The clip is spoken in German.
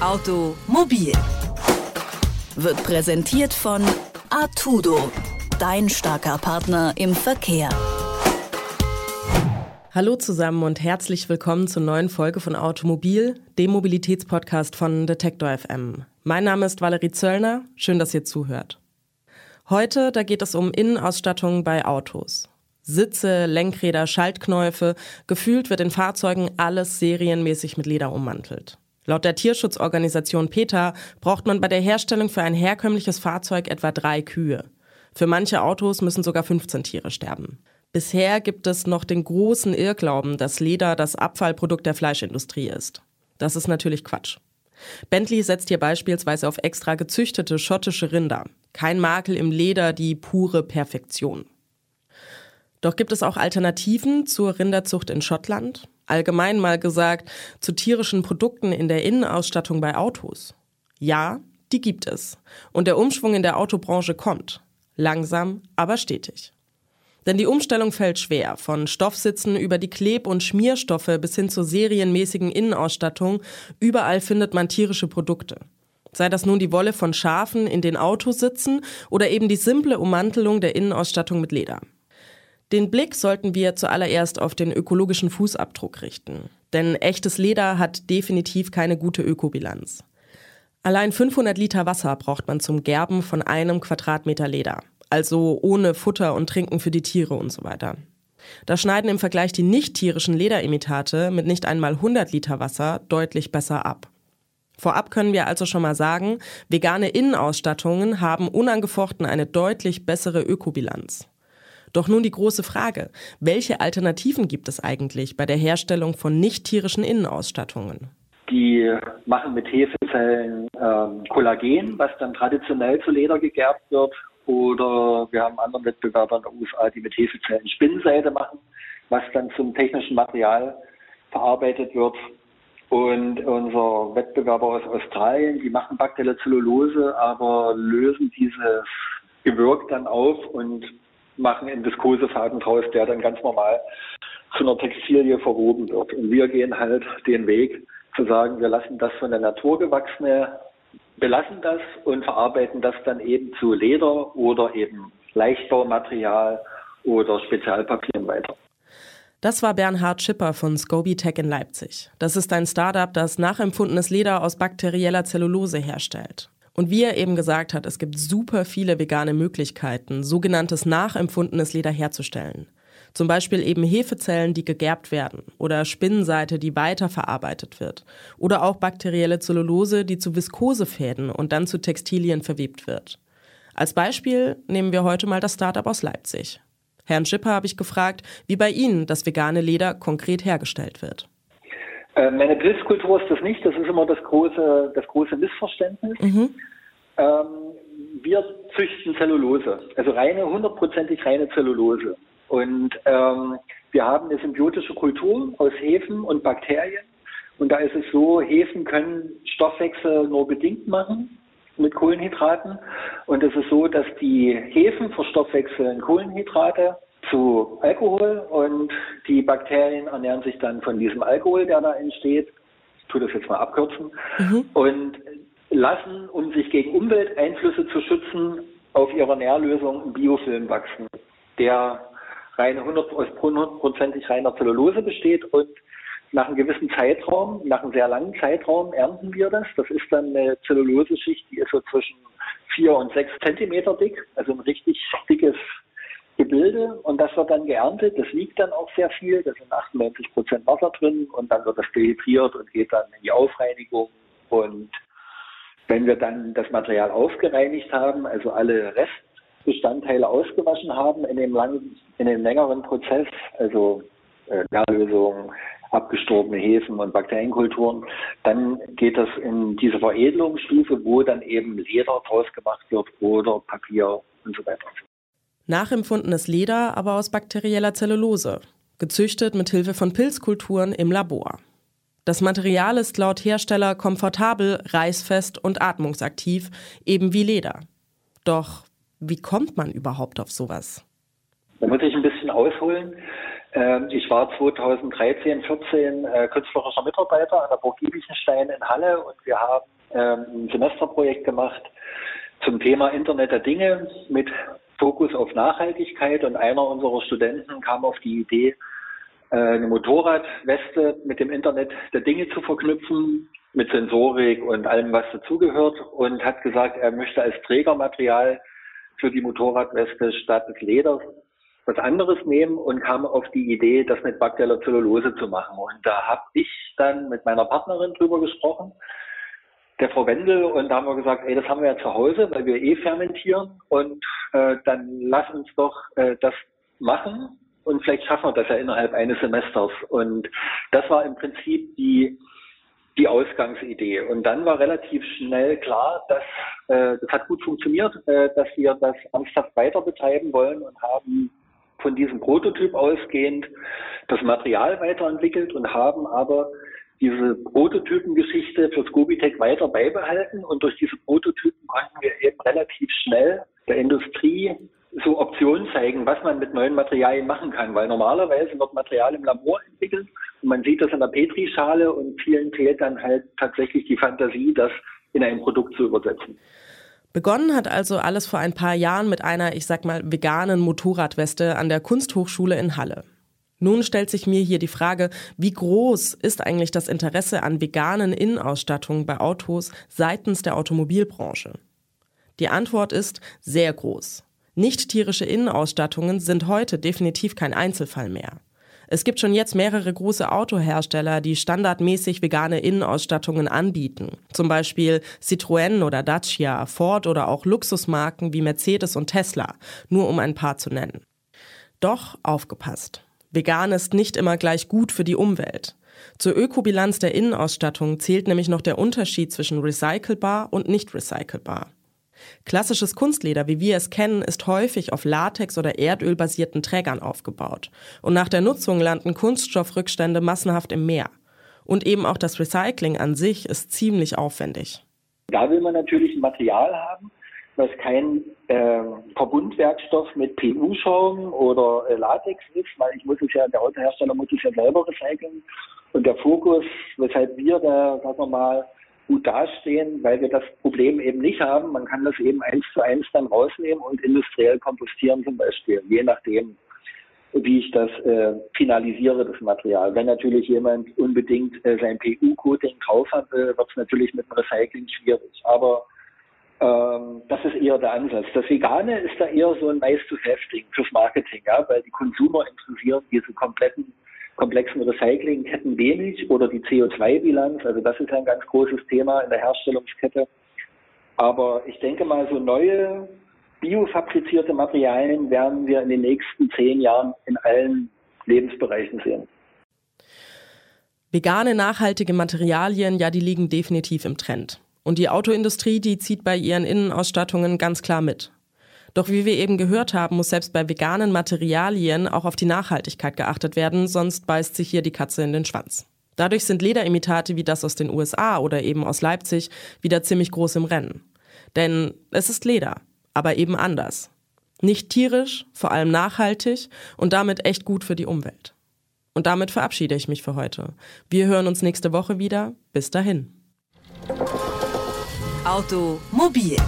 Automobil wird präsentiert von Artudo, dein starker Partner im Verkehr. Hallo zusammen und herzlich willkommen zur neuen Folge von Automobil, dem Mobilitätspodcast von Detektor FM. Mein Name ist Valerie Zöllner, schön, dass ihr zuhört. Heute, da geht es um Innenausstattung bei Autos. Sitze, Lenkräder, Schaltknäufe, gefühlt wird in Fahrzeugen alles serienmäßig mit Leder ummantelt. Laut der Tierschutzorganisation PETA braucht man bei der Herstellung für ein herkömmliches Fahrzeug etwa drei Kühe. Für manche Autos müssen sogar 15 Tiere sterben. Bisher gibt es noch den großen Irrglauben, dass Leder das Abfallprodukt der Fleischindustrie ist. Das ist natürlich Quatsch. Bentley setzt hier beispielsweise auf extra gezüchtete schottische Rinder. Kein Makel im Leder, die pure Perfektion. Doch gibt es auch Alternativen zur Rinderzucht in Schottland? Allgemein mal gesagt, zu tierischen Produkten in der Innenausstattung bei Autos? Ja, die gibt es. Und der Umschwung in der Autobranche kommt. Langsam, aber stetig. Denn die Umstellung fällt schwer. Von Stoffsitzen über die Kleb- und Schmierstoffe bis hin zur serienmäßigen Innenausstattung. Überall findet man tierische Produkte. Sei das nun die Wolle von Schafen in den Autos sitzen oder eben die simple Ummantelung der Innenausstattung mit Leder. Den Blick sollten wir zuallererst auf den ökologischen Fußabdruck richten. Denn echtes Leder hat definitiv keine gute Ökobilanz. Allein 500 Liter Wasser braucht man zum Gerben von einem Quadratmeter Leder. Also ohne Futter und Trinken für die Tiere und so weiter. Da schneiden im Vergleich die nicht tierischen Lederimitate mit nicht einmal 100 Liter Wasser deutlich besser ab. Vorab können wir also schon mal sagen, vegane Innenausstattungen haben unangefochten eine deutlich bessere Ökobilanz. Doch nun die große Frage, welche Alternativen gibt es eigentlich bei der Herstellung von nicht tierischen Innenausstattungen? Die machen mit Hefezellen ähm, Kollagen, was dann traditionell zu Leder gegerbt wird. Oder wir haben anderen Wettbewerber in den USA, die mit Hefezellen Spinnseide machen, was dann zum technischen Material verarbeitet wird. Und unser Wettbewerber aus Australien, die machen bakterielle Zellulose, aber lösen dieses Gewürk dann auf und machen einen Viskosefaden draus, der dann ganz normal zu einer Textilie verwoben wird. Und wir gehen halt den Weg zu sagen, wir lassen das von der Natur gewachsene, belassen das und verarbeiten das dann eben zu Leder oder eben Leichtbaumaterial oder Spezialpapieren weiter. Das war Bernhard Schipper von Scoby Tech in Leipzig. Das ist ein Startup, das nachempfundenes Leder aus bakterieller Zellulose herstellt. Und wie er eben gesagt hat, es gibt super viele vegane Möglichkeiten, sogenanntes nachempfundenes Leder herzustellen. Zum Beispiel eben Hefezellen, die gegerbt werden oder Spinnenseite, die weiterverarbeitet wird oder auch bakterielle Zellulose, die zu Viskosefäden und dann zu Textilien verwebt wird. Als Beispiel nehmen wir heute mal das Startup aus Leipzig. Herrn Schipper habe ich gefragt, wie bei Ihnen das vegane Leder konkret hergestellt wird. Äh, meine Pilzkultur ist das nicht. Das ist immer das große, das große Missverständnis. Mhm. Ähm, wir züchten Zellulose, also reine, hundertprozentig reine Zellulose. Und ähm, wir haben eine symbiotische Kultur aus Hefen und Bakterien. Und da ist es so, Hefen können Stoffwechsel nur bedingt machen mit Kohlenhydraten. Und es ist so, dass die Hefen verstoffwechseln Kohlenhydrate zu Alkohol und die Bakterien ernähren sich dann von diesem Alkohol, der da entsteht. Ich tue das jetzt mal abkürzen. Mhm. Und lassen, um sich gegen Umwelteinflüsse zu schützen, auf ihrer Nährlösung einen Biofilm wachsen, der reine 100, aus 100%ig reiner Zellulose besteht und nach einem gewissen Zeitraum, nach einem sehr langen Zeitraum ernten wir das. Das ist dann eine Zelluloseschicht, die ist so zwischen vier und sechs Zentimeter dick, also ein richtig dickes Gebilde und das wird dann geerntet. Das wiegt dann auch sehr viel. Da sind 98 Prozent Wasser drin und dann wird das dehydriert und geht dann in die Aufreinigung. Und wenn wir dann das Material aufgereinigt haben, also alle Restbestandteile ausgewaschen haben in dem, langen, in dem längeren Prozess, also äh, Nährlösung, abgestorbene Hefen und Bakterienkulturen, dann geht das in diese Veredelungsstufe, wo dann eben Leder draus gemacht wird oder Papier und so weiter. Nachempfundenes Leder aber aus bakterieller Zellulose, gezüchtet mit Hilfe von Pilzkulturen im Labor. Das Material ist laut Hersteller komfortabel, reißfest und atmungsaktiv, eben wie Leder. Doch wie kommt man überhaupt auf sowas? Da muss ich ein bisschen ausholen. Ähm, ich war 2013, 14 äh, künstlerischer Mitarbeiter an der Burg Giebichenstein in Halle und wir haben ähm, ein Semesterprojekt gemacht zum Thema Internet der Dinge mit Fokus auf Nachhaltigkeit und einer unserer Studenten kam auf die Idee, äh, eine Motorradweste mit dem Internet der Dinge zu verknüpfen, mit Sensorik und allem, was dazugehört und hat gesagt, er möchte als Trägermaterial für die Motorradweste statt des Leders was anderes nehmen und kam auf die Idee, das mit Bakteller Zellulose zu machen. Und da habe ich dann mit meiner Partnerin drüber gesprochen, der Frau Wendel, und da haben wir gesagt, ey, das haben wir ja zu Hause, weil wir eh fermentieren und äh, dann lass uns doch äh, das machen und vielleicht schaffen wir das ja innerhalb eines Semesters. Und das war im Prinzip die die Ausgangsidee. Und dann war relativ schnell klar, dass äh, das hat gut funktioniert, äh, dass wir das ernsthaft weiter betreiben wollen und haben von diesem Prototyp ausgehend das Material weiterentwickelt und haben aber diese Prototypengeschichte für Scobitech weiter beibehalten und durch diese Prototypen konnten wir eben relativ schnell der Industrie so Optionen zeigen, was man mit neuen Materialien machen kann, weil normalerweise wird Material im Labor entwickelt und man sieht das in der Petrischale und vielen fehlt dann halt tatsächlich die Fantasie, das in ein Produkt zu übersetzen. Begonnen hat also alles vor ein paar Jahren mit einer, ich sag mal, veganen Motorradweste an der Kunsthochschule in Halle. Nun stellt sich mir hier die Frage, wie groß ist eigentlich das Interesse an veganen Innenausstattungen bei Autos seitens der Automobilbranche? Die Antwort ist sehr groß. Nicht tierische Innenausstattungen sind heute definitiv kein Einzelfall mehr. Es gibt schon jetzt mehrere große Autohersteller, die standardmäßig vegane Innenausstattungen anbieten. Zum Beispiel Citroën oder Dacia, Ford oder auch Luxusmarken wie Mercedes und Tesla, nur um ein paar zu nennen. Doch aufgepasst. Vegan ist nicht immer gleich gut für die Umwelt. Zur Ökobilanz der Innenausstattung zählt nämlich noch der Unterschied zwischen recycelbar und nicht recycelbar. Klassisches Kunstleder, wie wir es kennen, ist häufig auf Latex- oder Erdölbasierten Trägern aufgebaut. Und nach der Nutzung landen Kunststoffrückstände massenhaft im Meer. Und eben auch das Recycling an sich ist ziemlich aufwendig. Da will man natürlich ein Material haben, was kein äh, Verbundwerkstoff mit PU-Schaum oder äh, Latex ist, weil ich muss es ja, der Autohersteller muss es ja selber recyceln. Und der Fokus, weshalb wir da, sagen wir mal, gut dastehen, weil wir das Problem eben nicht haben. Man kann das eben eins zu eins dann rausnehmen und industriell kompostieren zum Beispiel, je nachdem, wie ich das äh, finalisiere, das Material. Wenn natürlich jemand unbedingt äh, sein PU-Coating drauf hat, äh, wird es natürlich mit dem Recycling schwierig. Aber ähm, das ist eher der Ansatz. Das Vegane ist da eher so ein nice-to-have-Ding fürs Marketing, ja, weil die Konsumer interessieren diese kompletten komplexen Recyclingketten wenig oder die CO2-Bilanz. Also das ist ein ganz großes Thema in der Herstellungskette. Aber ich denke mal, so neue biofabrizierte Materialien werden wir in den nächsten zehn Jahren in allen Lebensbereichen sehen. Vegane, nachhaltige Materialien, ja, die liegen definitiv im Trend. Und die Autoindustrie, die zieht bei ihren Innenausstattungen ganz klar mit. Doch wie wir eben gehört haben, muss selbst bei veganen Materialien auch auf die Nachhaltigkeit geachtet werden, sonst beißt sich hier die Katze in den Schwanz. Dadurch sind Lederimitate wie das aus den USA oder eben aus Leipzig wieder ziemlich groß im Rennen. Denn es ist Leder, aber eben anders. Nicht tierisch, vor allem nachhaltig und damit echt gut für die Umwelt. Und damit verabschiede ich mich für heute. Wir hören uns nächste Woche wieder. Bis dahin. Automobil